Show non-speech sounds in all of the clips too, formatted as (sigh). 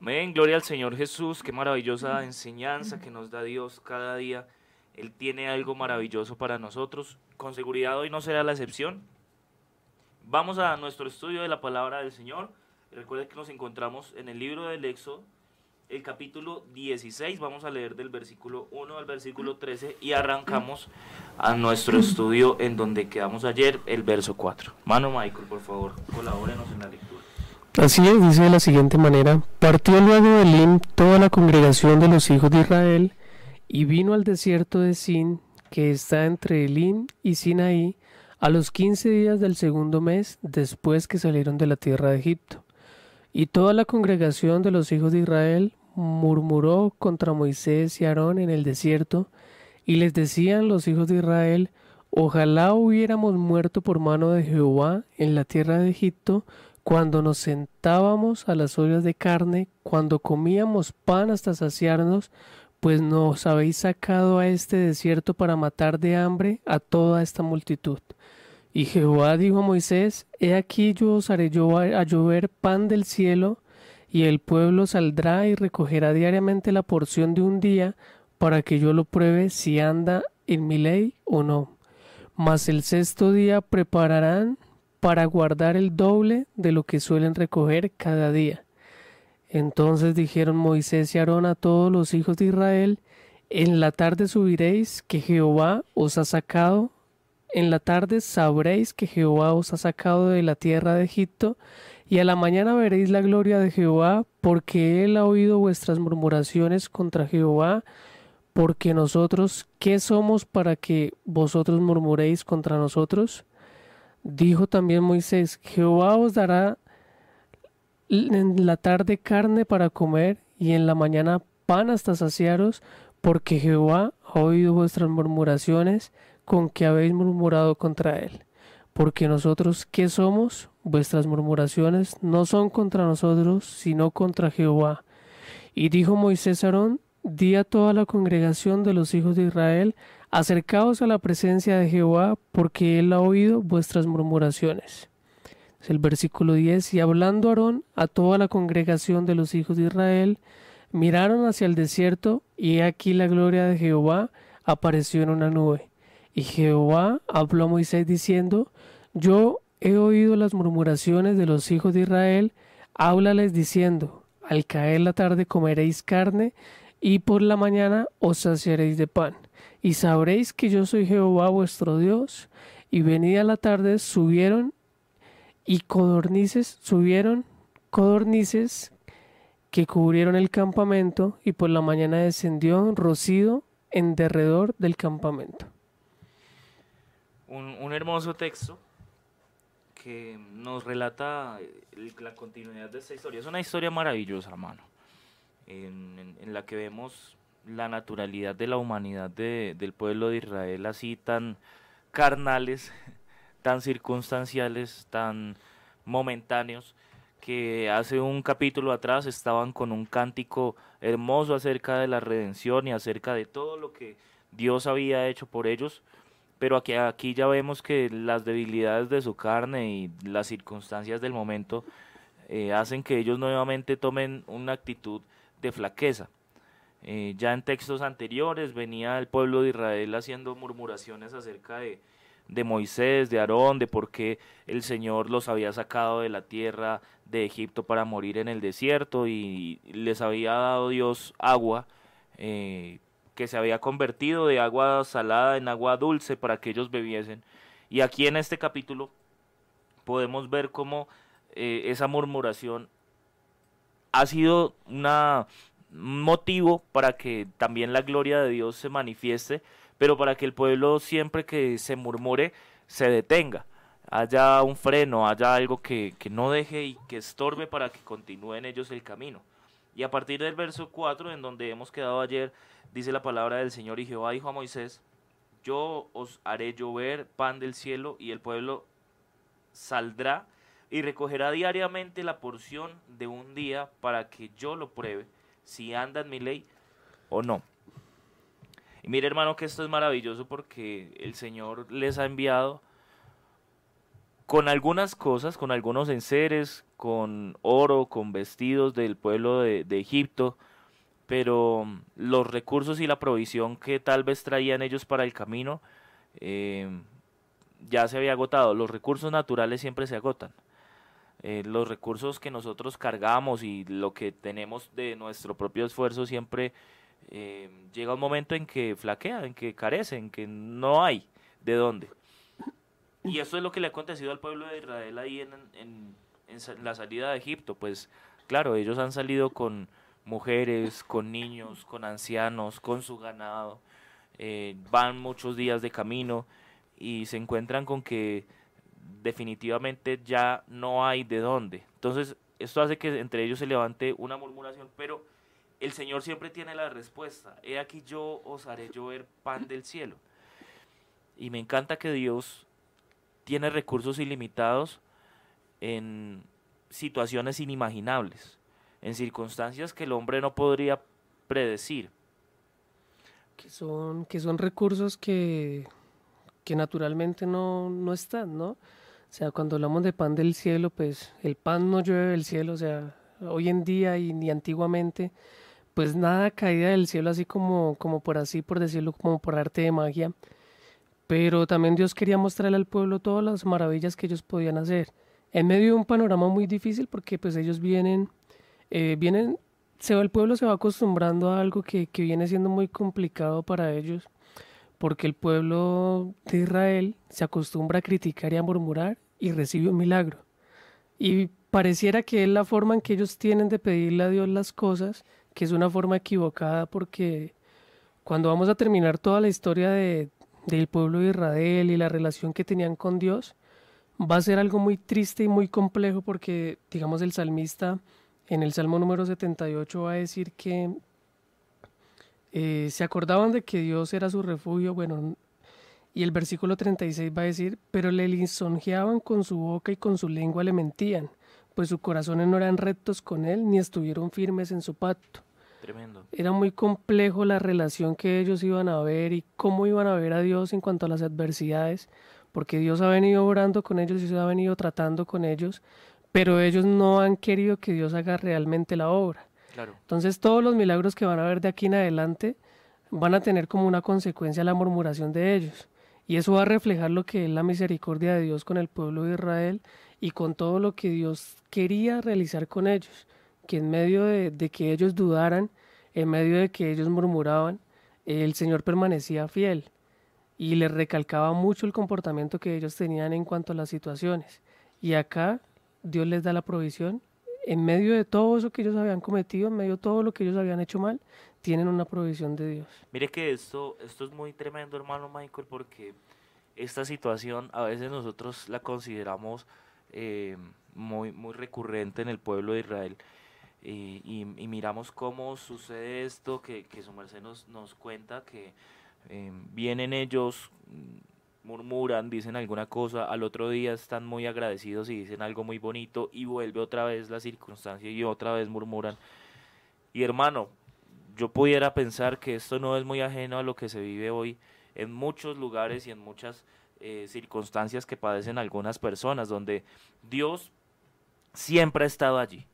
Amén, gloria al Señor Jesús, qué maravillosa enseñanza que nos da Dios cada día. Él tiene algo maravilloso para nosotros. Con seguridad hoy no será la excepción. Vamos a nuestro estudio de la palabra del Señor. Recuerden que nos encontramos en el libro del Éxodo, el capítulo 16. Vamos a leer del versículo 1 al versículo 13 y arrancamos a nuestro estudio en donde quedamos ayer, el verso 4. Mano Michael, por favor, colabórenos en la lectura. Así es, dice de la siguiente manera, partió luego de Elim toda la congregación de los hijos de Israel, y vino al desierto de Sin, que está entre Elim y Sinaí, a los quince días del segundo mes después que salieron de la tierra de Egipto. Y toda la congregación de los hijos de Israel murmuró contra Moisés y Aarón en el desierto, y les decían los hijos de Israel, Ojalá hubiéramos muerto por mano de Jehová en la tierra de Egipto, cuando nos sentábamos a las ollas de carne, cuando comíamos pan hasta saciarnos, pues nos habéis sacado a este desierto para matar de hambre a toda esta multitud. Y Jehová dijo a Moisés, He aquí yo os haré a llover pan del cielo, y el pueblo saldrá y recogerá diariamente la porción de un día, para que yo lo pruebe si anda en mi ley o no. Mas el sexto día prepararán para guardar el doble de lo que suelen recoger cada día. Entonces dijeron Moisés y Aarón a todos los hijos de Israel, En la tarde subiréis que Jehová os ha sacado, en la tarde sabréis que Jehová os ha sacado de la tierra de Egipto, y a la mañana veréis la gloria de Jehová, porque él ha oído vuestras murmuraciones contra Jehová, porque nosotros, ¿qué somos para que vosotros murmuréis contra nosotros? Dijo también Moisés, Jehová os dará en la tarde carne para comer y en la mañana pan hasta saciaros, porque Jehová ha oído vuestras murmuraciones con que habéis murmurado contra él. Porque nosotros, ¿qué somos? Vuestras murmuraciones no son contra nosotros, sino contra Jehová. Y dijo Moisés a Aarón, di a toda la congregación de los hijos de Israel, Acercaos a la presencia de Jehová, porque él ha oído vuestras murmuraciones. Es el versículo 10. Y hablando Aarón a toda la congregación de los hijos de Israel, miraron hacia el desierto, y aquí la gloria de Jehová apareció en una nube. Y Jehová habló a Moisés diciendo, Yo he oído las murmuraciones de los hijos de Israel, háblales diciendo, Al caer la tarde comeréis carne, y por la mañana os saciaréis de pan y sabréis que yo soy Jehová vuestro Dios. Y venida la tarde subieron y codornices, subieron codornices que cubrieron el campamento y por la mañana descendió rocío en derredor del campamento. Un, hermoso texto que nos relata la continuidad de esta historia. Es una historia maravillosa, hermano, en la que vemos la naturalidad de la humanidad del pueblo de Israel así tan carnales, (laughs) tan circunstanciales, tan momentáneos, que hace un capítulo atrás estaban con un cántico hermoso acerca de la redención y acerca de todo lo que Dios había hecho por ellos, pero aquí, aquí ya vemos que las debilidades de su carne y las circunstancias del momento eh, hacen que ellos nuevamente tomen una actitud de flaqueza. Eh, ya en textos anteriores venía el pueblo de Israel haciendo murmuraciones acerca de, de Moisés, de Aarón, de por qué el Señor los había sacado de la tierra de Egipto para morir en el desierto y les había dado Dios agua eh, que se había convertido de agua salada en agua dulce para que ellos bebiesen. Y aquí en este capítulo podemos ver cómo eh, esa murmuración ha sido una motivo para que también la gloria de Dios se manifieste, pero para que el pueblo siempre que se murmure se detenga, haya un freno, haya algo que, no deje y que estorbe para que continúen ellos el camino. Y a partir del verso 4, en donde hemos quedado ayer, dice la palabra del Señor y Jehová dijo a Moisés, yo os haré llover pan del cielo y el pueblo saldrá y recogerá diariamente la porción de un día para que yo lo pruebe si anda en mi ley o no. Y mire hermano que esto es maravilloso porque el Señor les ha enviado con algunas cosas, con algunos enseres, con oro, con vestidos del pueblo de, Egipto, pero los recursos y la provisión que tal vez traían ellos para el camino eh, ya se había agotado. Los recursos naturales siempre se agotan. Eh, los recursos que nosotros cargamos y lo que tenemos de nuestro propio esfuerzo siempre eh, llega un momento en que flaquea, en que carece, en que no hay de dónde. Y eso es lo que le ha acontecido al pueblo de Israel ahí en, la salida de Egipto. Pues claro, ellos han salido con mujeres, con niños, con ancianos, con su ganado. Eh, van muchos días de camino y se encuentran con que definitivamente ya no hay de dónde. Entonces, esto hace que entre ellos se levante una murmuración, pero el Señor siempre tiene la respuesta. He aquí yo os haré llover pan del cielo. Y me encanta que Dios tiene recursos ilimitados en situaciones inimaginables, en circunstancias que el hombre no podría predecir. Que son, que son recursos que, que naturalmente no, no están, ¿no? O sea, cuando hablamos de pan del cielo, pues el pan no llueve del cielo, o sea, hoy en día y ni antiguamente, pues nada caía del cielo así como, como por así, por decirlo, como por arte de magia. Pero también Dios quería mostrarle al pueblo todas las maravillas que ellos podían hacer. En medio de un panorama muy difícil porque pues ellos vienen, eh, vienen, se va, el pueblo se va acostumbrando a algo que, que viene siendo muy complicado para ellos porque el pueblo de Israel se acostumbra a criticar y a murmurar y recibe un milagro. Y pareciera que es la forma en que ellos tienen de pedirle a Dios las cosas, que es una forma equivocada porque cuando vamos a terminar toda la historia de, del pueblo de Israel y la relación que tenían con Dios, va a ser algo muy triste y muy complejo porque, digamos, el salmista en el Salmo número 78 va a decir que eh, se acordaban de que Dios era su refugio, bueno, y el versículo 36 va a decir, pero le lisonjeaban con su boca y con su lengua le mentían, pues sus corazones no eran rectos con él ni estuvieron firmes en su pacto. Tremendo. Era muy complejo la relación que ellos iban a ver y cómo iban a ver a Dios en cuanto a las adversidades, porque Dios ha venido orando con ellos y se ha venido tratando con ellos, pero ellos no han querido que Dios haga realmente la obra. Entonces todos los milagros que van a ver de aquí en adelante van a tener como una consecuencia la murmuración de ellos. Y eso va a reflejar lo que es la misericordia de Dios con el pueblo de Israel y con todo lo que Dios quería realizar con ellos. Que en medio de, de que ellos dudaran, en medio de que ellos murmuraban, el Señor permanecía fiel y les recalcaba mucho el comportamiento que ellos tenían en cuanto a las situaciones. Y acá Dios les da la provisión en medio de todo eso que ellos habían cometido, en medio de todo lo que ellos habían hecho mal, tienen una provisión de Dios. Mire que esto, esto es muy tremendo, hermano Michael, porque esta situación a veces nosotros la consideramos eh, muy, muy recurrente en el pueblo de Israel. Y, miramos cómo sucede esto que, que su merced nos, nos cuenta, que eh, vienen ellos murmuran, dicen alguna cosa, al otro día están muy agradecidos y dicen algo muy bonito y vuelve otra vez la circunstancia y otra vez murmuran. Y hermano, yo pudiera pensar que esto no es muy ajeno a lo que se vive hoy en muchos lugares y en muchas eh, circunstancias que padecen algunas personas, donde Dios siempre ha estado allí.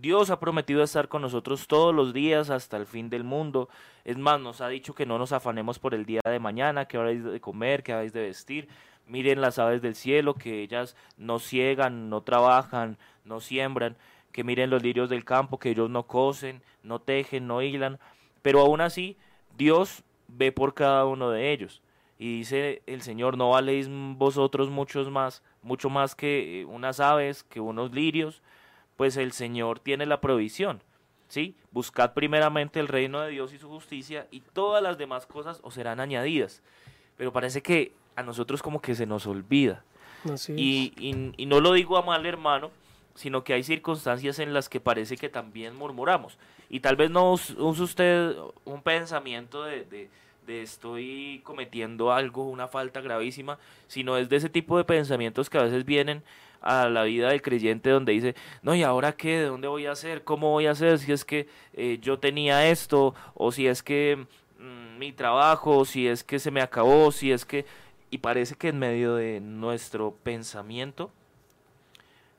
Dios ha prometido estar con nosotros todos los días hasta el fin del mundo. Es más, nos ha dicho que no nos afanemos por el día de mañana, que habéis de comer, que habéis de vestir. Miren las aves del cielo, que ellas no ciegan, no trabajan, no siembran. Que miren los lirios del campo, que ellos no cosen, no tejen, no hilan. Pero aún así, Dios ve por cada uno de ellos. Y dice el Señor, no valéis vosotros muchos más, mucho más que unas aves, que unos lirios pues el Señor tiene la provisión. ¿Sí? Buscad primeramente el reino de Dios y su justicia y todas las demás cosas os serán añadidas. Pero parece que a nosotros como que se nos olvida. y, y, no lo digo a mal hermano, sino que hay circunstancias en las que parece que también murmuramos. Y tal vez no use usted un pensamiento de, de, de, estoy cometiendo algo, una falta gravísima, sino es de ese tipo de pensamientos que a veces vienen a la vida del creyente donde dice, no, ¿y ahora qué? ¿De dónde voy a hacer? ¿Cómo voy a hacer? Si es que eh, yo tenía esto, o si es que mm, mi trabajo, si es que se me acabó, si es que... Y parece que en medio de nuestro pensamiento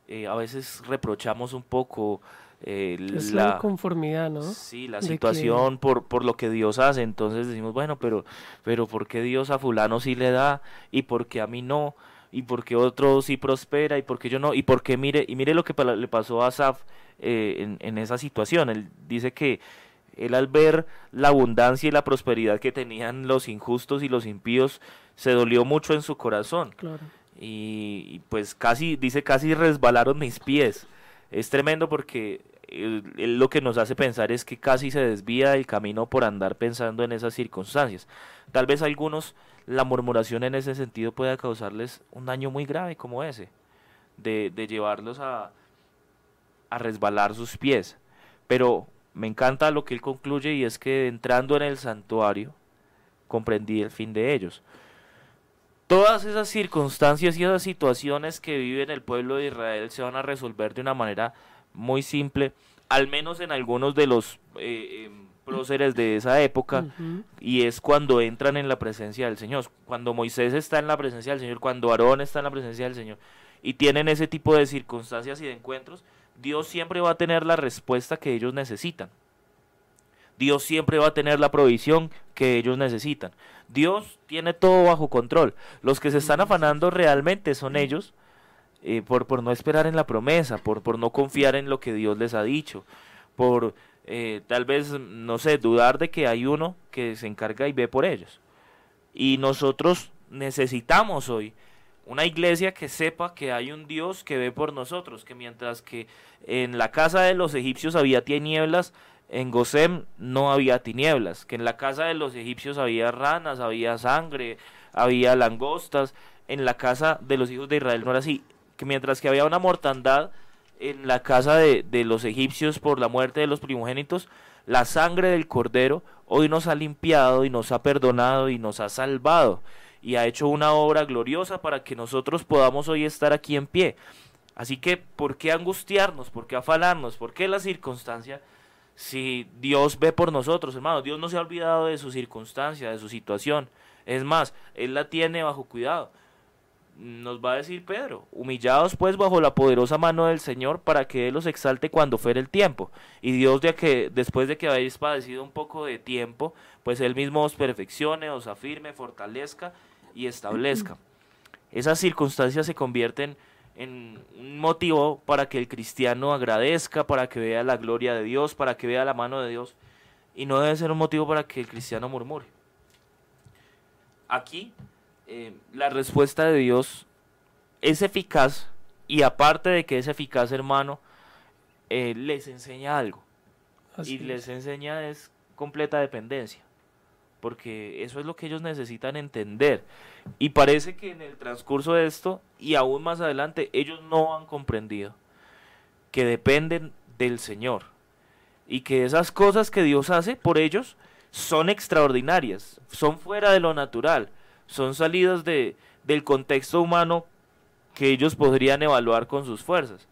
eh, a veces reprochamos un poco eh, es la, conformidad, ¿no? Sí, la situación por, por lo que Dios hace. Entonces decimos, bueno, pero, pero ¿por qué Dios a fulano sí le da y por qué a mí no? y por qué otro sí prospera y por qué yo no, y por qué mire, y mire lo que le pasó a Asaf eh, en, en, esa situación. Él dice que él al ver la abundancia y la prosperidad que tenían los injustos y los impíos, se dolió mucho en su corazón. Claro. Y, pues casi, dice, casi resbalaron mis pies. Es tremendo porque él, lo que nos hace pensar es que casi se desvía del camino por andar pensando en esas circunstancias. Tal vez algunos la murmuración en ese sentido pueda causarles un daño muy grave como ese, de, de llevarlos a, a resbalar sus pies. Pero me encanta lo que él concluye y es que entrando en el santuario comprendí el fin de ellos. Todas esas circunstancias y esas situaciones que vive el pueblo de Israel se van a resolver de una manera muy simple, al menos en algunos de los eh, em, próceres de esa época, y es cuando entran en la presencia del Señor. Cuando Moisés está en la presencia del Señor, cuando Aarón está en la presencia del Señor, y tienen ese tipo de circunstancias y de encuentros, Dios siempre va a tener la respuesta que ellos necesitan. Dios siempre va a tener la provisión que ellos necesitan. Dios tiene todo bajo control. Los que se están afanando realmente son ellos eh, por, por no esperar en la promesa, por, por no confiar en lo que Dios les ha dicho, por eh, tal vez, no sé, dudar de que hay uno que se encarga y ve por ellos. Y nosotros necesitamos hoy una iglesia que sepa que hay un Dios que ve por nosotros, que mientras que en la casa de los egipcios había tinieblas, en Gosem no había tinieblas, que en la casa de los egipcios había ranas, había sangre, había langostas, en la casa de los hijos de Israel no era así, que mientras que había una mortandad en la casa de, de los egipcios por la muerte de los primogénitos, la sangre del cordero hoy nos ha limpiado y nos ha perdonado y nos ha salvado y ha hecho una obra gloriosa para que nosotros podamos hoy estar aquí en pie. Así que, ¿por qué angustiarnos? ¿Por qué afalarnos? ¿Por qué la circunstancia? Si Dios ve por nosotros, hermano, Dios no se ha olvidado de su circunstancia, de su situación. Es más, Él la tiene bajo cuidado. Nos va a decir Pedro, humillados pues bajo la poderosa mano del Señor para que Él los exalte cuando fuere el tiempo. Y Dios de que después de que habéis padecido un poco de tiempo, pues Él mismo os perfeccione, os afirme, fortalezca y establezca. Esas circunstancias se convierten en un motivo para que el cristiano agradezca, para que vea la gloria de Dios, para que vea la mano de Dios, y no debe ser un motivo para que el cristiano murmure. Aquí eh, la respuesta de Dios es eficaz y aparte de que es eficaz, hermano, eh, les enseña algo. y les enseña es completa dependencia porque eso es lo que ellos necesitan entender. Y parece que en el transcurso de esto, y aún más adelante, ellos no han comprendido que dependen del Señor. Y que esas cosas que Dios hace por ellos son extraordinarias, son fuera de lo natural, son salidas de, del contexto humano que ellos podrían evaluar con sus fuerzas.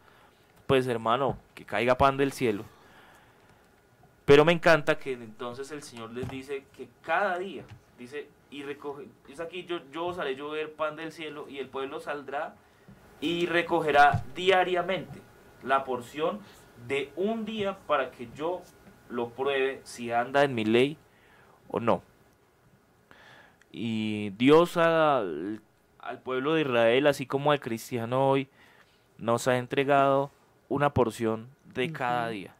Pues hermano, que caiga pan del cielo pero me encanta que entonces el Señor les dice que cada día, dice, y recoge, es aquí yo, yo os haré llover pan del cielo y el pueblo saldrá y recogerá diariamente la porción de un día para que yo lo pruebe si anda en mi ley o no. Y Dios al, al pueblo de Israel, así como al cristiano hoy, nos ha entregado una porción de cada día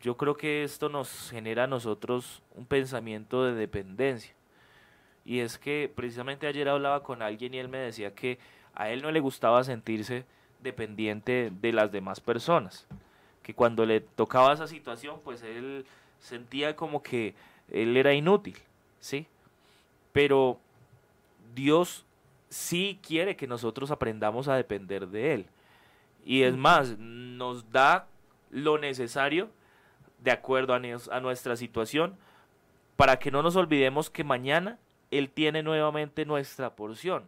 yo creo que esto nos genera a nosotros un pensamiento de dependencia. Y es que precisamente ayer hablaba con alguien y él me decía que a él no le gustaba sentirse dependiente de las demás personas. Que cuando le tocaba esa situación, pues él sentía como que él era inútil, ¿sí? Pero Dios sí quiere que nosotros aprendamos a depender de Él. Y es más, nos da lo necesario de acuerdo a, nuestra situación, para que no nos olvidemos que mañana Él tiene nuevamente nuestra porción,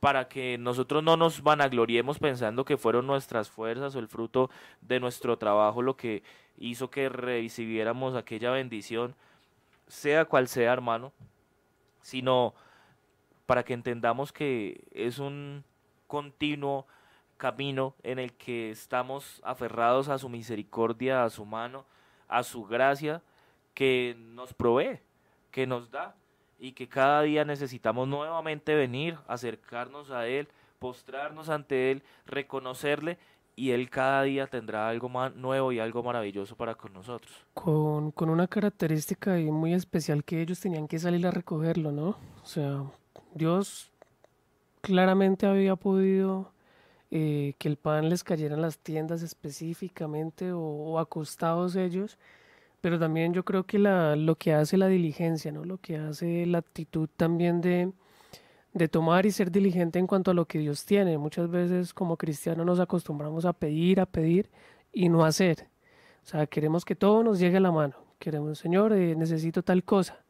para que nosotros no nos vanagloriemos pensando que fueron nuestras fuerzas o el fruto de nuestro trabajo lo que hizo que recibiéramos aquella bendición, sea cual sea, hermano, sino para que entendamos que es un continuo camino en el que estamos aferrados a su misericordia, a su mano, a su gracia que nos provee, que nos da y que cada día necesitamos nuevamente venir, acercarnos a Él, postrarnos ante Él, reconocerle y Él cada día tendrá algo más nuevo y algo maravilloso para con nosotros. Con, con una característica muy especial que ellos tenían que salir a recogerlo, ¿no? O sea, Dios claramente había podido eh, que el pan les cayera en las tiendas específicamente o, acostados ellos, pero también yo creo que lo que hace la diligencia, ¿no? Lo que hace la actitud también de de tomar y ser diligente en cuanto a lo que Dios tiene. Muchas veces como cristianos nos acostumbramos a pedir, a pedir y no hacer. O sea, queremos que todo nos llegue a la mano. Queremos, Señor, eh, necesito tal cosa.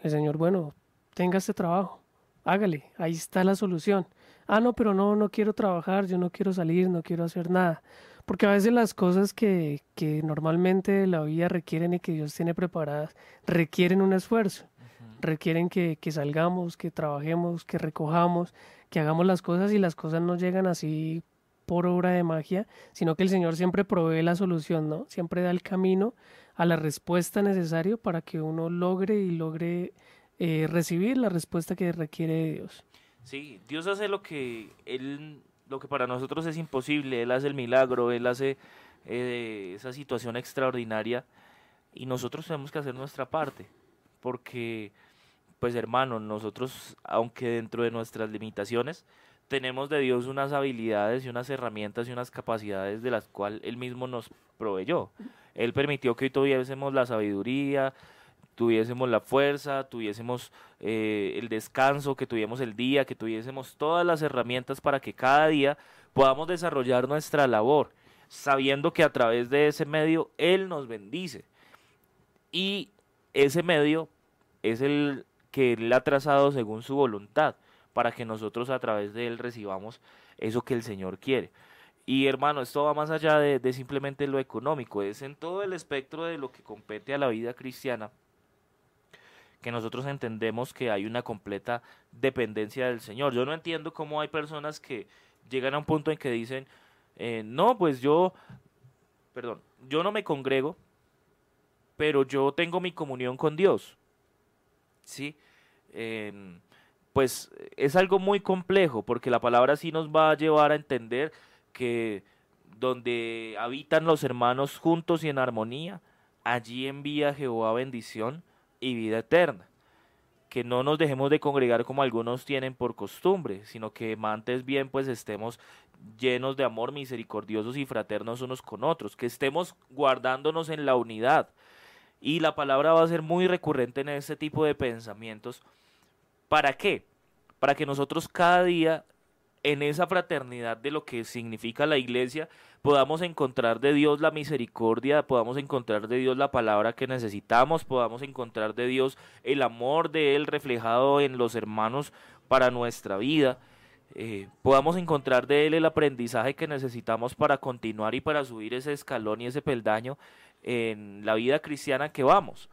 El Señor, bueno, tenga este trabajo, hágale, ahí está la solución. Ah, no, pero no, no quiero trabajar, yo no quiero salir, no quiero hacer nada. Porque a veces las cosas que, que normalmente la vida requieren y que Dios tiene preparadas requieren un esfuerzo requieren que, salgamos, que trabajemos, que recojamos, que hagamos las cosas y las cosas no llegan así por obra de magia, sino que el Señor siempre provee la solución, ¿no? Siempre da el camino a la respuesta necesaria para que uno logre y logre eh, recibir la respuesta que requiere de Dios. Sí, Dios hace lo que él, lo que para nosotros es imposible, él hace el milagro, él hace eh, esa situación extraordinaria y nosotros tenemos que hacer nuestra parte, porque pues hermano, nosotros, aunque dentro de nuestras limitaciones, tenemos de Dios unas habilidades y unas herramientas y unas capacidades de las cuales Él mismo nos proveyó. Él permitió que hoy tuviésemos la sabiduría, tuviésemos la fuerza, tuviésemos eh, el descanso, que tuviésemos el día, que tuviésemos todas las herramientas para que cada día podamos desarrollar nuestra labor, sabiendo que a través de ese medio Él nos bendice. Y ese medio es el que Él ha trazado según su voluntad, para que nosotros a través de Él recibamos eso que el Señor quiere. Y hermano, esto va más allá de, simplemente lo económico, es en todo el espectro de lo que compete a la vida cristiana, que nosotros entendemos que hay una completa dependencia del Señor. Yo no entiendo cómo hay personas que llegan a un punto en que dicen, eh, no, pues yo, perdón, yo no me congrego, pero yo tengo mi comunión con Dios. ¿sí? pues es algo muy complejo porque la palabra sí nos va a llevar a entender que donde habitan los hermanos juntos y en armonía, allí envía Jehová bendición y vida eterna. Que no nos dejemos de congregar como algunos tienen por costumbre, sino que antes bien pues estemos llenos de amor, misericordiosos y fraternos unos con otros, que estemos guardándonos en la unidad, y la palabra va a ser muy recurrente en este tipo de pensamientos. ¿Para qué? Para que nosotros cada día en esa fraternidad de lo que significa la iglesia, podamos encontrar de Dios la misericordia, podamos encontrar de Dios la palabra que necesitamos, podamos encontrar de Dios el amor de Él reflejado en los hermanos para nuestra vida, eh, podamos encontrar de Él el aprendizaje que necesitamos para continuar y para subir ese escalón y ese peldaño en la vida cristiana que vamos.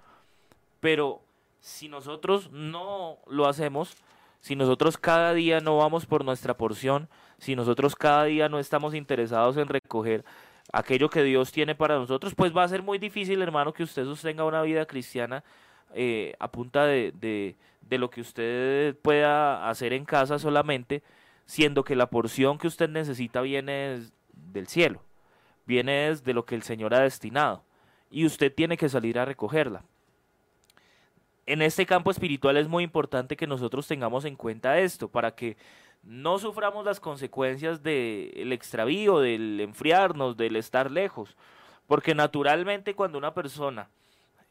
Pero si nosotros no lo hacemos, si nosotros cada día no vamos por nuestra porción, si nosotros cada día no estamos interesados en recoger aquello que Dios tiene para nosotros, pues va a ser muy difícil, hermano, que usted sostenga una vida cristiana eh, a punta de, de, de lo que usted pueda hacer en casa solamente, siendo que la porción que usted necesita viene del cielo, viene de lo que el Señor ha destinado y usted tiene que salir a recogerla. En este campo espiritual es muy importante que nosotros tengamos en cuenta esto para que no suframos las consecuencias del extravío, del enfriarnos, del estar lejos. Porque naturalmente cuando una persona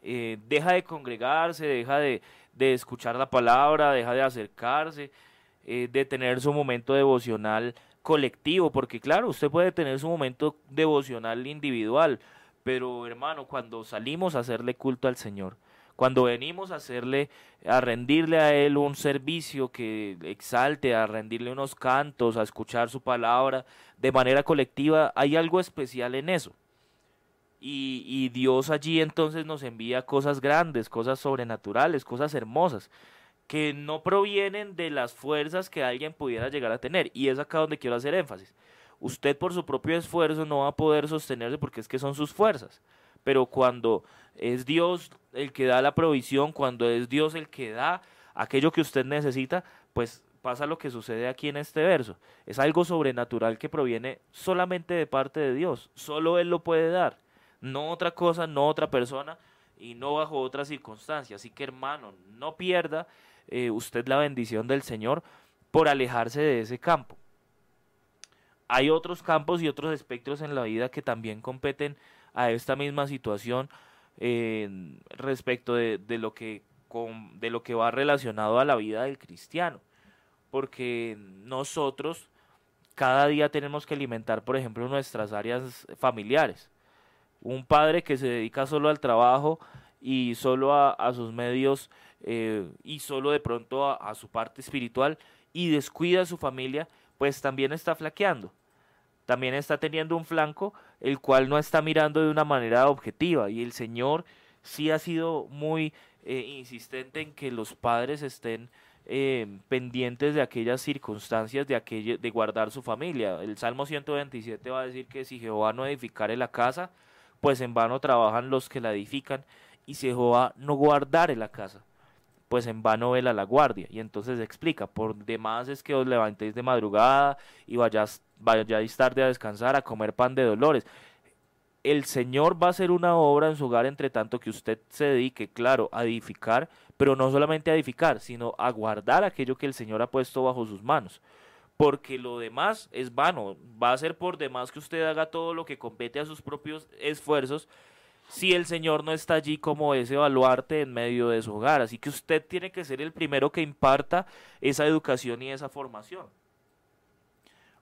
eh, deja de congregarse, deja de, escuchar la palabra, deja de acercarse, eh, de tener su momento devocional colectivo, porque claro, usted puede tener su momento devocional individual, pero hermano, cuando salimos a hacerle culto al Señor, cuando venimos a hacerle, a rendirle a Él un servicio que exalte, a rendirle unos cantos, a escuchar su palabra de manera colectiva, hay algo especial en eso. Y, y Dios allí entonces nos envía cosas grandes, cosas sobrenaturales, cosas hermosas, que no provienen de las fuerzas que alguien pudiera llegar a tener. Y es acá donde quiero hacer énfasis. usted por su propio esfuerzo no va a poder sostenerse porque es que son sus fuerzas. Pero cuando es Dios el que da la provisión, cuando es Dios el que da aquello que usted necesita, pues pasa lo que sucede aquí en este verso. Es algo sobrenatural que proviene solamente de parte de Dios. Solo Él lo puede dar. No otra cosa, no otra persona y no bajo otras circunstancias. Así que hermano, no pierda eh, usted la bendición del Señor por alejarse de ese campo. Hay otros campos y otros espectros en la vida que también competen a esta misma situación respecto de, de, lo que, con, de lo que va relacionado a la vida del cristiano porque nosotros cada día tenemos que alimentar, por ejemplo, nuestras áreas familiares. Un padre que se dedica solo al trabajo y solo a, sus medios eh, y solo de pronto a, su parte espiritual y descuida a su familia, pues también está flaqueando. También está teniendo un flanco el cual no está mirando de una manera objetiva y el Señor sí ha sido muy eh, insistente en que los padres estén eh, pendientes de aquellas circunstancias de, aquello, de guardar su familia. El Salmo 127 va a decir que si Jehová no edificare la casa, pues en vano trabajan los que la edifican, y si Jehová no guardare la casa, pues en vano vela la guardia. Y entonces explica, por demás es que os levantéis de madrugada y vayáis, vayáis tarde a descansar, a comer pan de dolores. El Señor va a hacer una obra en su hogar entre tanto que usted se dedique, claro, a edificar, pero no solamente a edificar, sino a guardar aquello que el Señor ha puesto bajo sus manos. Porque lo demás es vano, va a ser por demás que usted haga todo lo que compete a sus propios esfuerzos si el Señor no está allí como ese baluarte en medio de su hogar. Así que usted tiene que ser el primero que imparta esa educación y esa formación.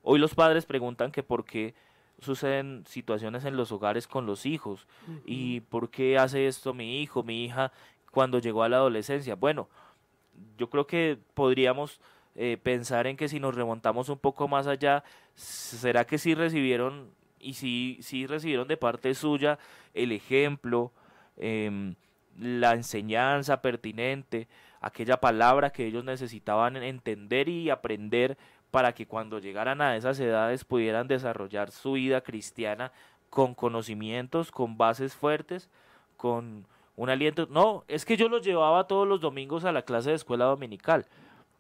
Hoy los padres preguntan que por qué suceden situaciones en los hogares con los hijos y por qué hace esto mi hijo, mi hija cuando llegó a la adolescencia. Bueno, yo creo que podríamos eh, pensar en que si nos remontamos un poco más allá, ¿será que sí recibieron y sí, sí recibieron de parte suya el ejemplo, em, la enseñanza pertinente, aquella palabra que ellos necesitaban entender y aprender para que cuando llegaran a esas edades pudieran desarrollar su vida cristiana con conocimientos, con bases fuertes, con un aliento. No, es que yo los llevaba todos los domingos a la clase de escuela dominical.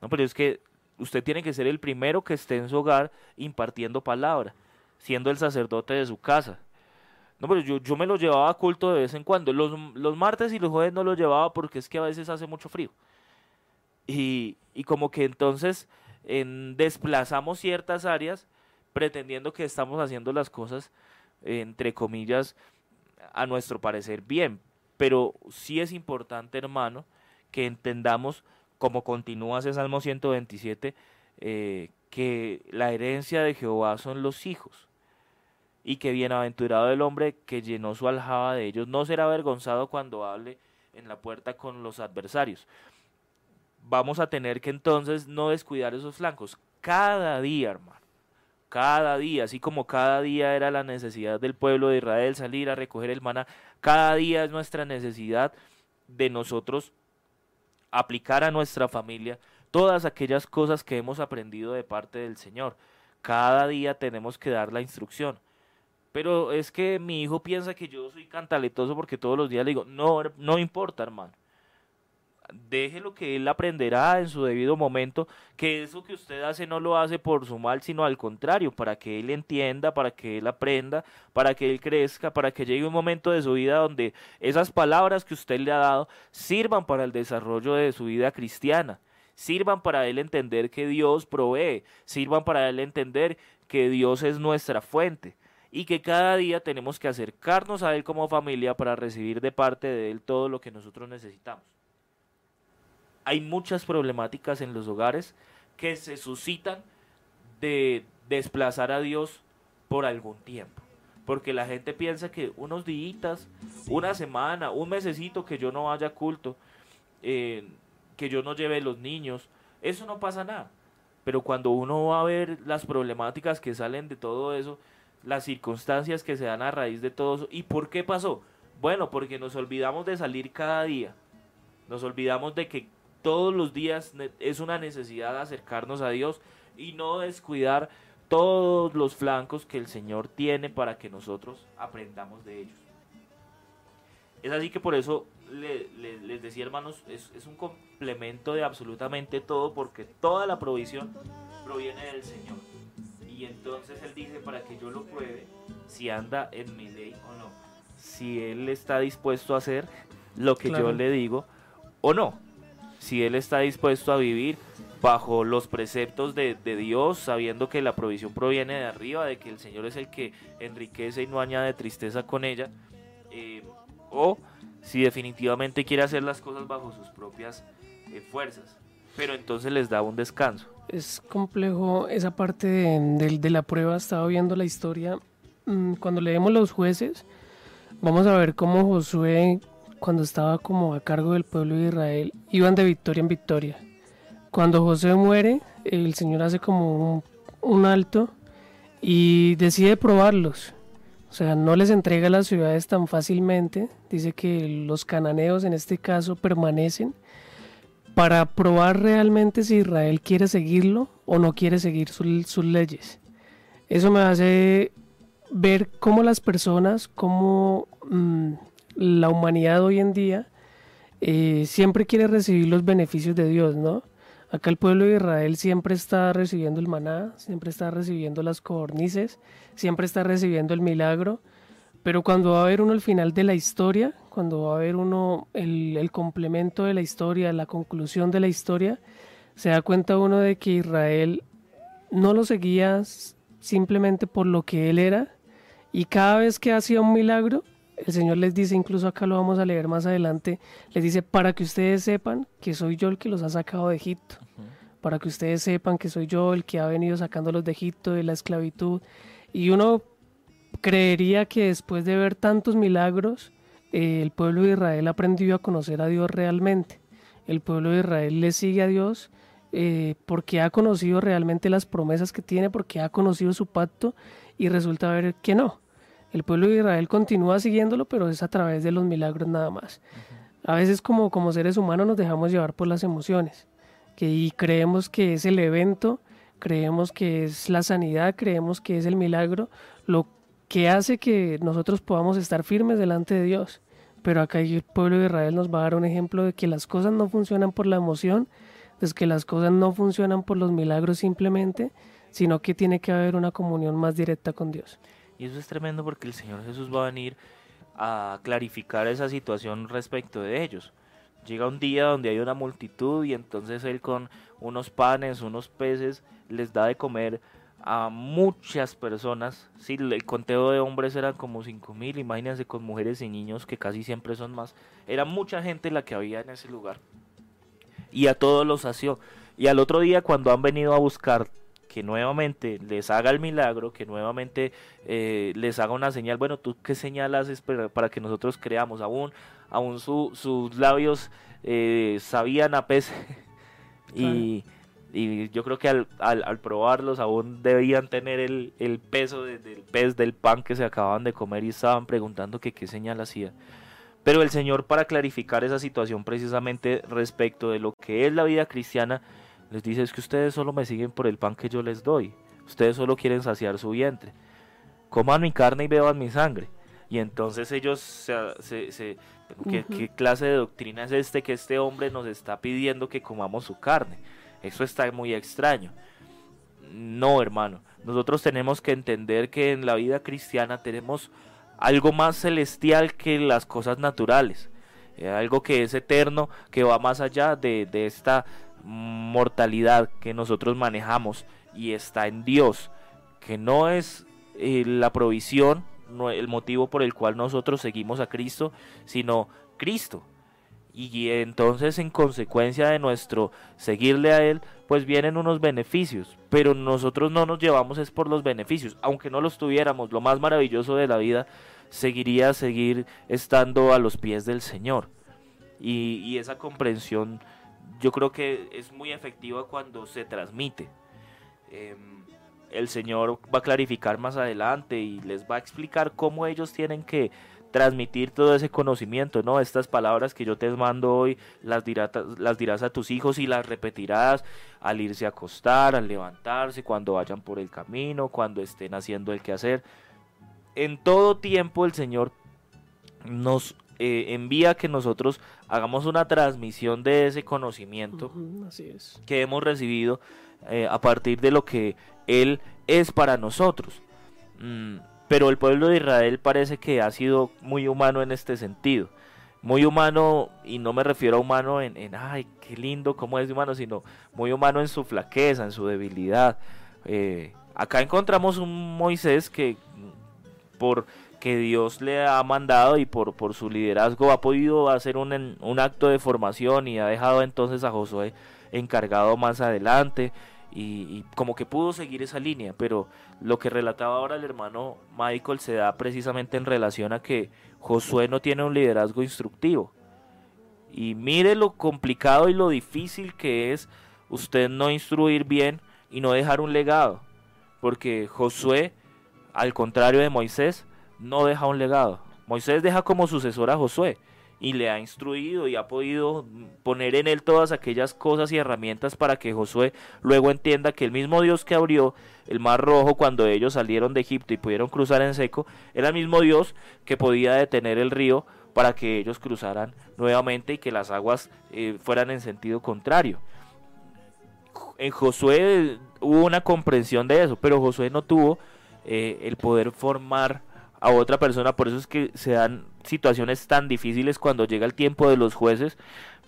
No, pero es que usted tiene que ser el primero que esté en su hogar impartiendo palabra, siendo el sacerdote de su casa. No, pero yo, yo me los llevaba a culto de vez en cuando. Los, los martes y los jueves no los llevaba porque es que a veces hace mucho frío. Y, y como que entonces en, desplazamos ciertas áreas pretendiendo que estamos haciendo las cosas, entre comillas, a nuestro parecer bien. Pero sí es importante, hermano, que entendamos, como continúa ese Salmo 127, eh, que la herencia de Jehová son los hijos, y que bienaventurado el hombre que llenó su aljaba de ellos, no será avergonzado cuando hable en la puerta con los adversarios. Vamos a tener que entonces no descuidar esos flancos. Cada día, hermano, cada día, así como cada día era la necesidad del pueblo de Israel salir a recoger el maná, cada día es nuestra necesidad de nosotros aplicar a nuestra familia todas aquellas cosas que hemos aprendido de parte del Señor. Cada día tenemos que dar la instrucción. Pero es que mi hijo piensa que yo soy cantaletoso porque todos los días le digo, no, no importa, hermano. Deje lo que él aprenderá en su debido momento, que eso que usted hace no lo hace por su mal, sino al contrario, para que él entienda, para que él aprenda, para que él crezca, para que llegue un momento de su vida donde esas palabras que usted le ha dado sirvan para el desarrollo de su vida cristiana, sirvan para él entender que Dios provee, sirvan para él entender que Dios es nuestra fuente y que cada día tenemos que acercarnos a Él como familia para recibir de parte de Él todo lo que nosotros necesitamos hay muchas problemáticas en los hogares que se suscitan de desplazar a Dios por algún tiempo. Porque la gente piensa que unos días, una semana, un mesecito que yo no vaya a culto, eh, que yo no lleve los niños, eso no pasa nada. Pero cuando uno va a ver las problemáticas que salen de todo eso, las circunstancias que se dan a raíz de todo eso, ¿y por qué pasó? Bueno, porque nos olvidamos de salir cada día. Nos olvidamos de que todos los días es una necesidad acercarnos a Dios y no descuidar todos los flancos que el Señor tiene para que nosotros aprendamos de ellos. Es así que por eso les decía hermanos, es, es, un complemento de absolutamente todo porque toda la provisión proviene del Señor. Y entonces Él dice para que yo lo pruebe si anda en mi ley o no. Si Él está dispuesto a hacer lo que yo le digo o no. Si Él está dispuesto a vivir bajo los preceptos de, Dios, sabiendo que la provisión proviene de arriba, de que el Señor es el que enriquece y no añade tristeza con ella, eh, o si definitivamente quiere hacer las cosas bajo sus propias eh, fuerzas, pero entonces les da un descanso. Es complejo esa parte de, la prueba, estaba viendo la historia, mm, cuando leemos los jueces, vamos a ver cómo Josué, cuando estaba como a cargo del pueblo de Israel, iban de victoria en victoria cuando José muere, el Señor hace como un, alto y decide probarlos. O sea, no les entrega las ciudades tan fácilmente. Dice que los cananeos en este caso permanecen para probar realmente si Israel quiere seguirlo o no quiere seguir sus leyes. Eso me hace ver cómo las personas, cómo mm, la humanidad hoy en día eh, siempre quiere recibir los beneficios de Dios, ¿no? Acá el pueblo de Israel siempre está recibiendo el maná, siempre está recibiendo las codornices, siempre está recibiendo el milagro, pero cuando va a haber uno el final de la historia, cuando va a haber uno el, el complemento de la historia, la conclusión de la historia, se da cuenta uno de que Israel no lo seguía simplemente por lo que él era, y cada vez que hacía un milagro, el Señor les dice, incluso acá lo vamos a leer más adelante, les dice, para que ustedes sepan que soy yo el que los ha sacado de Egipto, para que ustedes sepan que soy yo el que ha venido sacándolos de Egipto, de la esclavitud. Y uno creería que después de ver tantos milagros, eh, el pueblo de Israel aprendió a conocer a Dios realmente. El pueblo de Israel le sigue a Dios eh, porque ha conocido realmente las promesas que tiene, porque ha conocido su pacto y resulta ver que no el pueblo de Israel continúa siguiéndolo, pero es a través de los milagros nada más. A veces como, como seres humanos nos dejamos llevar por las emociones que, y creemos que es el evento, creemos que es la sanidad, creemos que es el milagro, lo que hace que nosotros podamos estar firmes delante de Dios. Pero acá el pueblo de Israel nos va a dar un ejemplo de que las cosas no funcionan por la emoción, de que las cosas no funcionan por los milagros simplemente, sino que tiene que haber una comunión más directa con Dios. Y eso es tremendo porque el Señor Jesús va a venir a clarificar esa situación respecto de ellos. Llega un día donde hay una multitud y entonces Él con unos panes, unos peces, les da de comer a muchas personas. Sí, el conteo de hombres era como cinco mil, imagínense con mujeres y niños que casi siempre son más. Era mucha gente la que había en ese lugar. Y a todos los sació. Y al otro día cuando han venido a buscar que nuevamente les haga el milagro, que nuevamente eh, les haga una señal. Bueno, ¿tú qué señal haces para, que nosotros creamos? Aún, aún sus labios eh, sabían a pez (laughs) y, yo creo que al, al, probarlos aún debían tener el, el peso del pez, del pan que se acababan de comer y estaban preguntando que qué señal hacía. Pero el Señor para clarificar esa situación precisamente respecto de lo que es la vida cristiana, les dice es que ustedes solo me siguen por el pan que yo les doy. Ustedes solo quieren saciar su vientre. Coman mi carne y beban mi sangre. Y entonces ellos se... se, ¿qué, clase de doctrina es este que este hombre nos está pidiendo que comamos su carne? Eso está muy extraño. No, hermano. Nosotros tenemos que entender que en la vida cristiana tenemos algo más celestial que las cosas naturales. Eh, algo que es eterno, que va más allá de, de esta mortalidad que nosotros manejamos y está en Dios, que no es eh, la provisión, el motivo por el cual nosotros seguimos a Cristo, sino Cristo. Y entonces en consecuencia de nuestro seguirle a Él, pues vienen unos beneficios, pero nosotros no nos llevamos es por los beneficios, aunque no los tuviéramos, lo más maravilloso de la vida seguiría seguir estando a los pies del Señor. Y, esa comprensión yo creo que es muy efectiva cuando se transmite. Em, el Señor va a clarificar más adelante y les va a explicar cómo ellos tienen que transmitir todo ese conocimiento, ¿no? Estas palabras que yo te mando hoy las dirás, las dirás a tus hijos y las repetirás al irse a acostar, al levantarse, cuando vayan por el camino, cuando estén haciendo el quehacer. En todo tiempo el Señor nos eh, envía que nosotros hagamos una transmisión de ese conocimiento que hemos recibido eh, a partir de lo que Él es para nosotros. Mm, pero el pueblo de Israel parece que ha sido muy humano en este sentido. Muy humano, y no me refiero a humano en, ay, qué lindo, cómo es humano, sino muy humano en su flaqueza, en su debilidad. Eh, acá encontramos un Moisés que por que Dios le ha mandado y por, por su liderazgo ha podido hacer un, un acto de formación y ha dejado entonces a Josué encargado más adelante y, como que pudo seguir esa línea, pero lo que relataba ahora el hermano Michael se da precisamente en relación a que Josué no tiene un liderazgo instructivo. Y mire lo complicado y lo difícil que es usted no instruir bien y no dejar un legado, porque Josué, al contrario de Moisés, no deja un legado. Moisés deja como sucesor a Josué y le ha instruido y ha podido poner en él todas aquellas cosas y herramientas para que Josué luego entienda que el mismo Dios que abrió el mar rojo cuando ellos salieron de Egipto y pudieron cruzar en seco, era el mismo Dios que podía detener el río para que ellos cruzaran nuevamente y que las aguas eh, fueran en sentido contrario. En Josué hubo una comprensión de eso, pero Josué no tuvo eh, el poder formar a otra persona, por eso es que se dan situaciones tan difíciles cuando llega el tiempo de los jueces,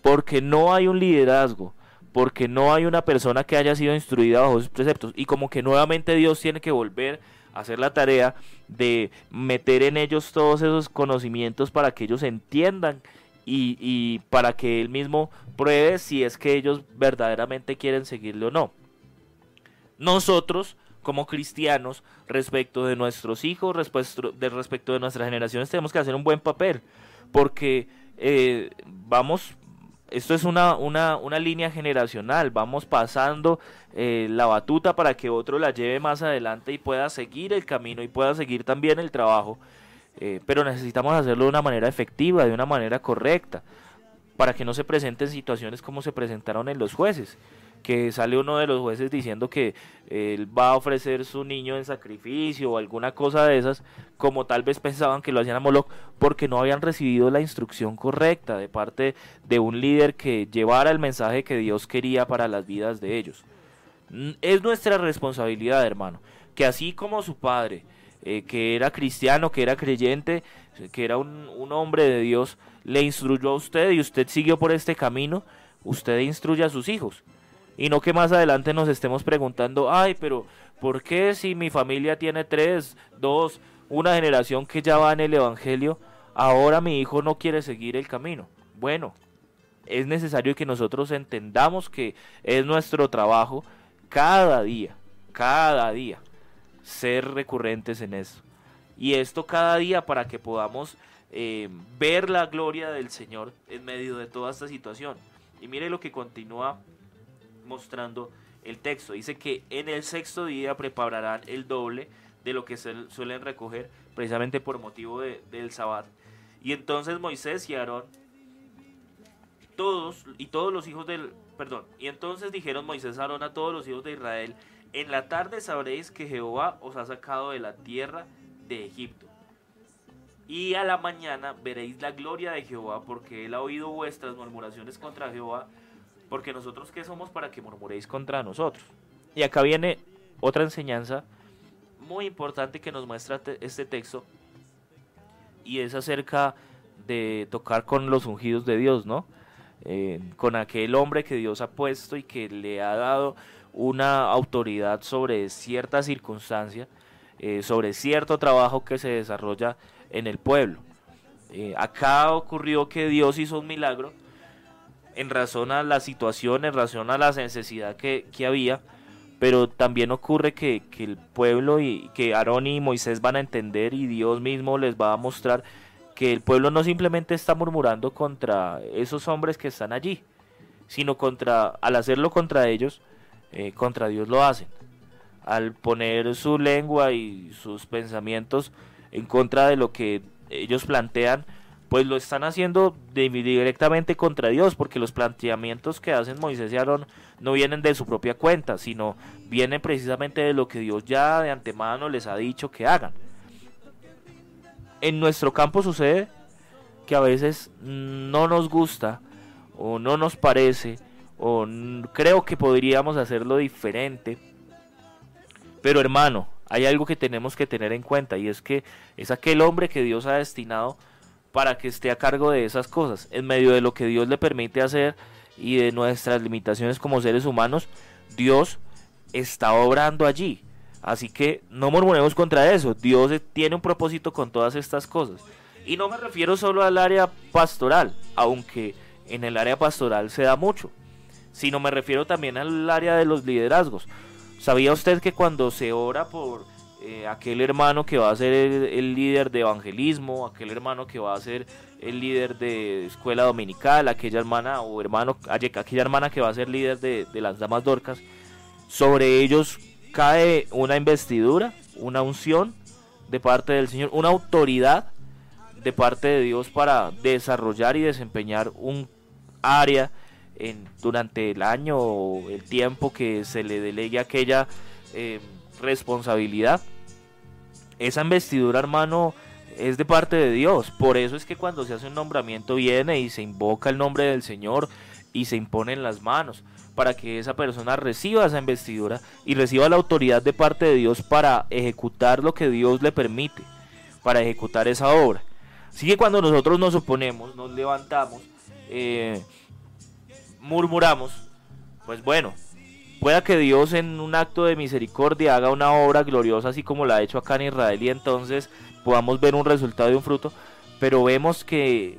porque no hay un liderazgo, porque no hay una persona que haya sido instruida bajo sus preceptos y como que nuevamente Dios tiene que volver a hacer la tarea de meter en ellos todos esos conocimientos para que ellos entiendan y, y para que él mismo pruebe si es que ellos verdaderamente quieren seguirle o no. Nosotros como cristianos respecto de nuestros hijos, respecto de, respecto de nuestras generaciones, tenemos que hacer un buen papel, porque eh, vamos, esto es una, una, una, línea generacional, vamos pasando eh, la batuta para que otro la lleve más adelante y pueda seguir el camino y pueda seguir también el trabajo, eh, pero necesitamos hacerlo de una manera efectiva, de una manera correcta, para que no se presenten situaciones como se presentaron en los jueces que sale uno de los jueces diciendo que él va a ofrecer su niño en sacrificio o alguna cosa de esas, como tal vez pensaban que lo hacían a Moloch, porque no habían recibido la instrucción correcta de parte de un líder que llevara el mensaje que Dios quería para las vidas de ellos. Es nuestra responsabilidad, hermano, que así como su padre, eh, que era cristiano, que era creyente, que era un, un hombre de Dios, le instruyó a usted y usted siguió por este camino, usted instruye a sus hijos y no que más adelante nos estemos preguntando, ay, pero ¿por qué si mi familia tiene tres, dos, una generación que ya va en el Evangelio, ahora mi hijo no quiere seguir el camino? Bueno, es necesario que nosotros entendamos que es nuestro trabajo cada día, cada día, ser recurrentes en eso. Y esto cada día para que podamos eh, ver la gloria del Señor en medio de toda esta situación. Y mire lo que continúa mostrando el texto. Dice que en el sexto día prepararán el doble de lo que se suelen recoger precisamente por motivo del sabbat. Y entonces Moisés y Aarón, todos y todos los hijos del, perdón, y entonces dijeron Moisés y Aarón a todos los hijos de Israel, en la tarde sabréis que Jehová os ha sacado de la tierra de Egipto. Y a la mañana veréis la gloria de Jehová, porque él ha oído vuestras murmuraciones contra Jehová porque nosotros qué somos para que murmuréis contra nosotros. Y acá viene otra enseñanza muy importante que nos muestra este texto y es acerca de tocar con los ungidos de Dios, ¿no? Eh, con aquel hombre que Dios ha puesto y que le ha dado una autoridad sobre cierta circunstancia, eh, sobre cierto trabajo que se desarrolla en el pueblo. Eh, acá ocurrió que Dios hizo un milagro en razón a la situación, en razón a la necesidad que, había, pero también ocurre que, el pueblo y que Aarón y Moisés van a entender y Dios mismo les va a mostrar que el pueblo no simplemente está murmurando contra esos hombres que están allí, sino contra, al hacerlo contra ellos, eh, contra Dios lo hacen. Al poner su lengua y sus pensamientos en contra de lo que ellos plantean, pues lo están haciendo directamente contra Dios, porque los planteamientos que hacen Moisés y Aarón no vienen de su propia cuenta, sino vienen precisamente de lo que Dios ya de antemano les ha dicho que hagan. En nuestro campo sucede que a veces no nos gusta o no nos parece o creo que podríamos hacerlo diferente. Pero hermano, hay algo que tenemos que tener en cuenta y es que es aquel hombre que Dios ha destinado para que esté a cargo de esas cosas, en medio de lo que Dios le permite hacer y de nuestras limitaciones como seres humanos, Dios está obrando allí. Así que no murmuremos contra eso, Dios tiene un propósito con todas estas cosas. Y no me refiero solo al área pastoral, aunque en el área pastoral se da mucho, sino me refiero también al área de los liderazgos. ¿Sabía usted que cuando se ora por eh, aquel hermano que va a ser el, líder de evangelismo, aquel hermano que va a ser el líder de escuela dominical, aquella hermana o hermano, aquella hermana que va a ser líder de, de las damas dorcas, sobre ellos cae una investidura, una unción de parte del Señor, una autoridad de parte de Dios para desarrollar y desempeñar un área en, durante el año o el tiempo que se le delegue aquella eh, responsabilidad. Esa investidura, hermano, es de parte de Dios. Por eso es que cuando se hace un nombramiento viene y se invoca el nombre del Señor y se impone en las manos para que esa persona reciba esa investidura y reciba la autoridad de parte de Dios para ejecutar lo que Dios le permite, para ejecutar esa obra. Así que cuando nosotros nos oponemos, nos levantamos, eh, murmuramos, pues bueno, pueda que Dios en un acto de misericordia haga una obra gloriosa así como la ha hecho acá en Israel y entonces podamos ver un resultado y un fruto, pero vemos que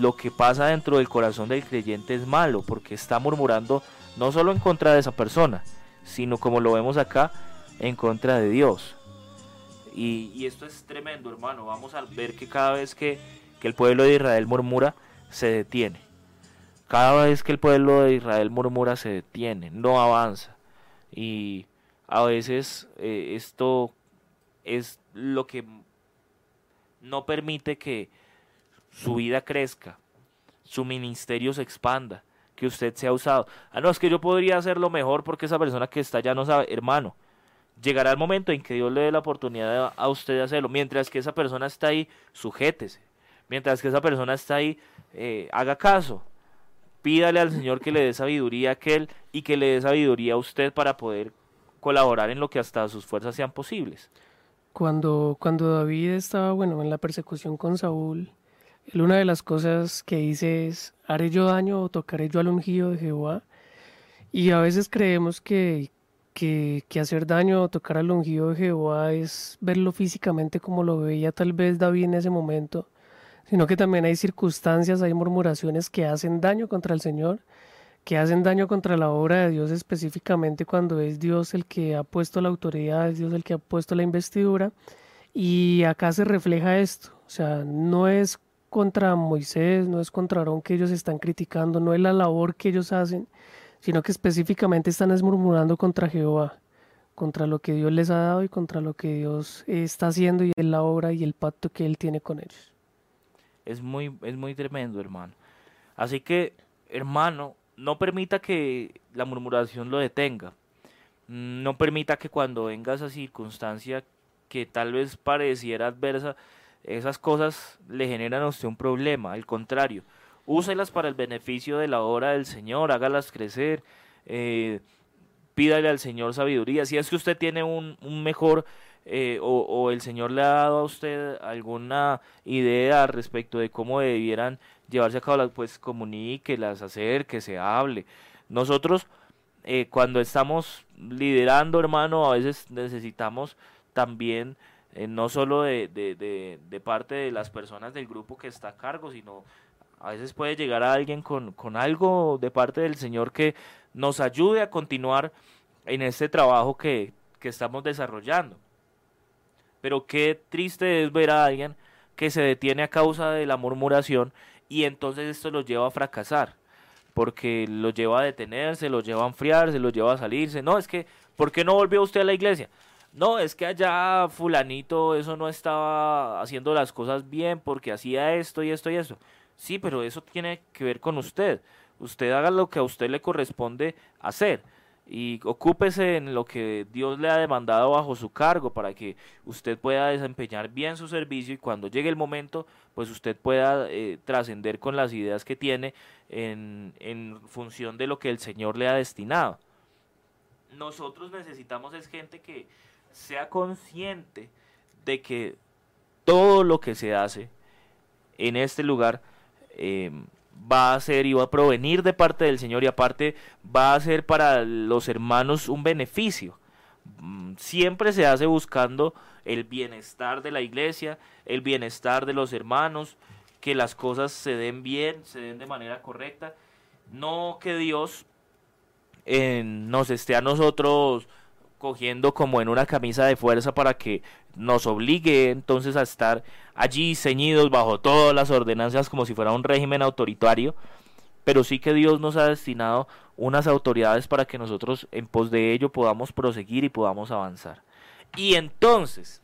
lo que pasa dentro del corazón del creyente es malo porque está murmurando no solo en contra de esa persona, sino como lo vemos acá, en contra de Dios. Y, esto es tremendo, hermano. Vamos a ver que cada vez que, el pueblo de Israel murmura, se detiene. Cada vez que el pueblo de Israel murmura, se detiene, no avanza. Y a veces eh, esto es lo que no permite que su vida crezca, su ministerio se expanda, que usted sea usado. Ah, no, es que yo podría hacerlo mejor porque esa persona que está allá no sabe, hermano llegará el momento en que Dios le dé la oportunidad a usted de hacerlo. Mientras que esa persona está ahí, sujétese. Mientras que esa persona está ahí, eh, haga caso. Pídale al Señor que le dé sabiduría a aquel y que le dé sabiduría a usted para poder colaborar en lo que hasta sus fuerzas sean posibles. Cuando, cuando David estaba, bueno, en la persecución con Saúl, él una de las cosas que dice es, haré yo daño o tocaré yo al ungido de Jehová. Y a veces creemos que, que, hacer daño o tocar al ungido de Jehová es verlo físicamente como lo veía tal vez David en ese momento, sino que también hay circunstancias, hay murmuraciones que hacen daño contra el Señor, que hacen daño contra la obra de Dios específicamente cuando es Dios el que ha puesto la autoridad, es Dios el que ha puesto la investidura. Y acá se refleja esto, o sea, no es contra Moisés, no es contra Aarón que ellos están criticando, no es la labor que ellos hacen, sino que específicamente están murmurando contra Jehová, contra lo que Dios les ha dado y contra lo que Dios está haciendo y es la obra y el pacto que Él tiene con ellos. Es muy, es muy tremendo, hermano. Así que, hermano, no permita que la murmuración lo detenga. No permita que cuando venga esa circunstancia que tal vez pareciera adversa, esas cosas le generan a usted un problema. Al contrario, úselas para el beneficio de la obra del Señor, hágalas crecer, eh, pídale al Señor sabiduría. Si es que usted tiene un, mejor eh, o, el Señor le ha dado a usted alguna idea respecto de cómo debieran llevarse a cabo las, pues comuníquelas, hacer que se hable. Nosotros, eh, cuando estamos liderando, hermano, a veces necesitamos también no solo de, de, de, parte de las personas del grupo que está a cargo, sino a veces puede llegar a alguien con, algo de parte del Señor que nos ayude a continuar en este trabajo que, estamos desarrollando. Pero qué triste es ver a alguien que se detiene a causa de la murmuración y entonces esto lo lleva a fracasar, porque lo lleva a detenerse, lo lleva a enfriarse, lo lleva a salirse. No, es que, ¿por qué no volvió usted a la iglesia? no, es que allá fulanito eso no estaba haciendo las cosas bien porque hacía esto y esto y eso. Sí, pero eso tiene que ver con usted. Usted haga lo que a usted le corresponde hacer y ocúpese en lo que Dios le ha demandado bajo su cargo para que usted pueda desempeñar bien su servicio y cuando llegue el momento, pues usted pueda eh, trascender con las ideas que tiene en, en función de lo que el Señor le ha destinado. Nosotros necesitamos es gente que sea consciente de que todo lo que se hace en este lugar eh, va a ser y va a provenir de parte del Señor y aparte va a ser para los hermanos un beneficio. Mm, siempre se hace buscando el bienestar de la iglesia, el bienestar de los hermanos, que las cosas se den bien, se den de manera correcta, no que Dios eh, nos esté a nosotros cogiendo como en una camisa de fuerza para que nos obligue entonces a estar allí ceñidos bajo todas las ordenanzas como si fuera un régimen autoritario, pero sí que Dios nos ha destinado unas autoridades para que nosotros en pos de ello podamos proseguir y podamos avanzar. Y entonces,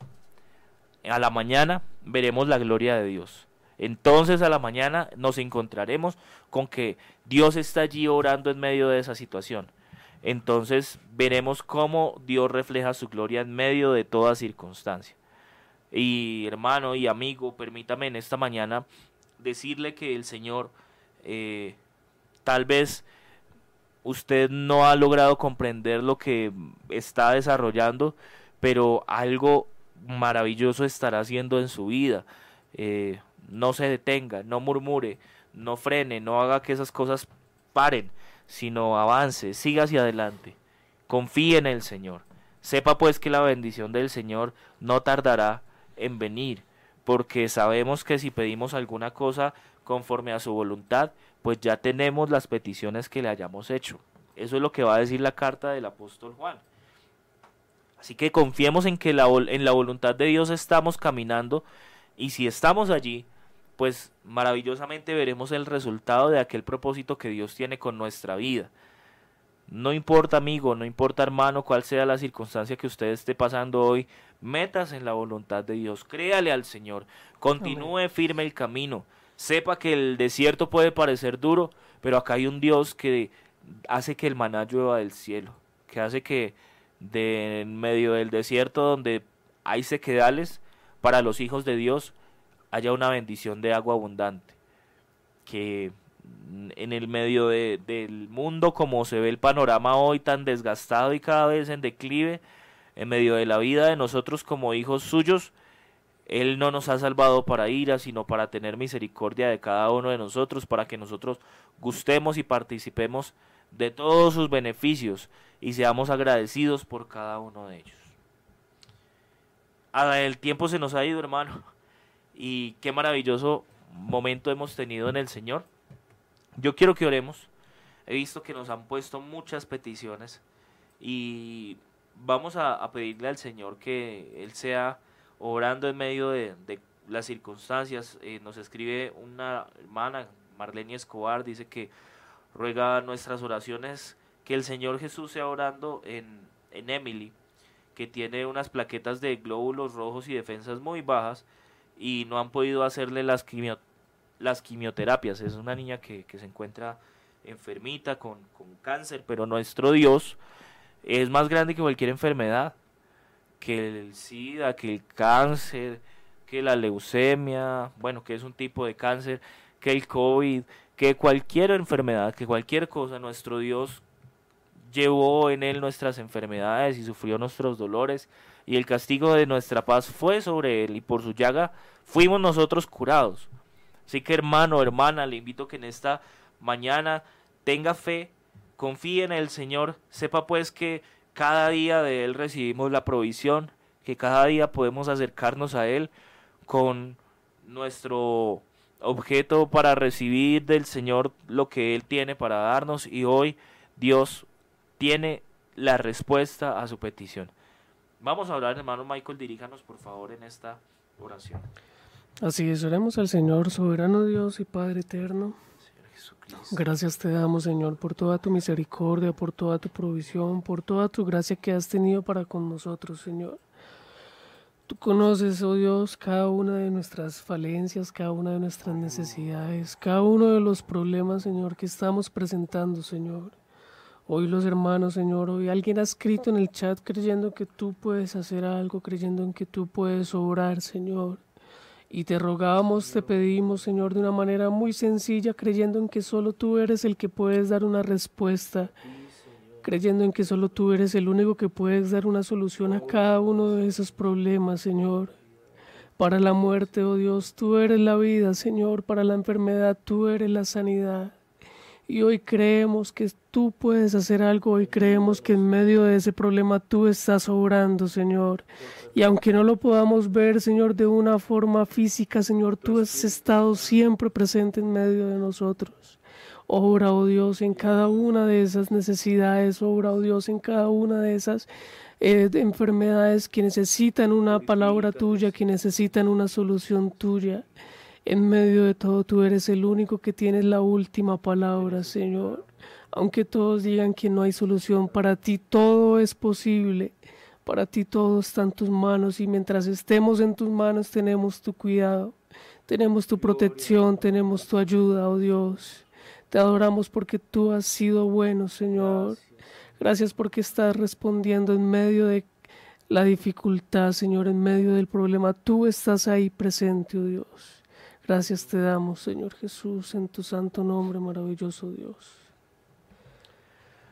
a la mañana veremos la gloria de Dios. Entonces a la mañana nos encontraremos con que Dios está allí orando en medio de esa situación entonces veremos cómo Dios refleja su gloria en medio de toda circunstancia. Y hermano y amigo, permítame en esta mañana decirle que el Señor eh, tal vez usted no ha logrado comprender lo que está desarrollando, pero algo maravilloso estará haciendo en su vida. Eh, no se detenga, no murmure, no frene, no haga que esas cosas paren sino avance, siga hacia adelante. Confíe en el Señor. Sepa pues que la bendición del Señor no tardará en venir, porque sabemos que si pedimos alguna cosa conforme a su voluntad, pues ya tenemos las peticiones que le hayamos hecho. Eso es lo que va a decir la carta del apóstol Juan. Así que confiemos en que la, en la voluntad de Dios estamos caminando y si estamos allí, pues maravillosamente veremos el resultado de aquel propósito que Dios tiene con nuestra vida. No importa amigo, no importa hermano, cuál sea la circunstancia que usted esté pasando hoy, metas en la voluntad de Dios, créale al Señor, continúe firme el camino, sepa que el desierto puede parecer duro, pero acá hay un Dios que hace que el maná llueva del cielo, que hace que de en medio del desierto donde hay sequedales para los hijos de Dios, haya una bendición de agua abundante. Que en el medio del mundo, como se ve el panorama hoy tan desgastado y cada vez en declive, en medio de la vida de nosotros como hijos suyos, Él no nos ha salvado para ira, sino para tener misericordia de cada uno de nosotros, para que nosotros gustemos y participemos de todos sus beneficios y seamos agradecidos por cada uno de ellos. El tiempo se nos ha ido, hermano y qué maravilloso momento hemos tenido en el Señor. Yo quiero que oremos. He visto que nos han puesto muchas peticiones y vamos a, pedirle al Señor que Él sea orando en medio de, las circunstancias. Eh, nos escribe una hermana, Marlene Escobar, dice que ruega nuestras oraciones que el Señor Jesús sea orando en, en Emily, que tiene unas plaquetas de glóbulos rojos y defensas muy bajas y no han podido hacerle las, las quimioterapias. Es una niña que, se encuentra enfermita con, cáncer, pero nuestro Dios es más grande que cualquier enfermedad, que el SIDA, que el cáncer, que la leucemia, bueno, que es un tipo de cáncer, que el COVID, que cualquier enfermedad, que cualquier cosa, nuestro Dios llevó en él nuestras enfermedades y sufrió nuestros dolores y el castigo de nuestra paz fue sobre él y por su llaga fuimos nosotros curados. Así que hermano, hermana, le invito que en esta mañana tenga fe, confíe en el Señor, sepa pues que cada día de Él recibimos la provisión, que cada día podemos acercarnos a Él con nuestro objeto para recibir del Señor lo que Él tiene para darnos y hoy Dios tiene la respuesta a su petición. Vamos a hablar, hermano Michael, diríjanos por favor en esta oración. Así es, oremos al Señor, soberano Dios y Padre eterno. Gracias te damos, Señor, por toda tu misericordia, por toda tu provisión, por toda tu gracia que has tenido para con nosotros, Señor. Tú conoces, oh Dios, cada una de nuestras falencias, cada una de nuestras necesidades, cada uno de los problemas, Señor, que estamos presentando, Señor. Hoy los hermanos, Señor, hoy alguien ha escrito en el chat creyendo que tú puedes hacer algo, creyendo en que tú puedes obrar, Señor. Y te rogamos, te pedimos, Señor, de una manera muy sencilla, creyendo en que solo tú eres el que puedes dar una respuesta creyendo en que solo tú eres el único que puedes dar una solución a cada uno de esos problemas, Señor. Para la muerte, oh Dios, tú eres la vida, Señor. Para la enfermedad, tú eres la sanidad. Y hoy creemos que tú puedes hacer algo, hoy creemos que en medio de ese problema tú estás obrando, Señor. Y aunque no lo podamos ver, Señor, de una forma física, Señor, tú has estado siempre presente en medio de nosotros. Obra, oh Dios, en cada una de esas necesidades, obra, oh Dios, en cada una de esas eh, enfermedades que necesitan una palabra tuya, que necesitan una solución tuya. En medio de todo, tú eres el único que tienes la última palabra, Señor. Aunque todos digan que no hay solución, para ti todo es posible. Para ti todo está en tus manos y mientras estemos en tus manos tenemos tu cuidado, tenemos tu protección, tenemos tu ayuda, oh Dios. Te adoramos porque tú has sido bueno, Señor. Gracias porque estás respondiendo en medio de la dificultad, Señor, en medio del problema. Tú estás ahí presente, oh Dios. Gracias te damos, Señor Jesús, en tu santo nombre, maravilloso Dios.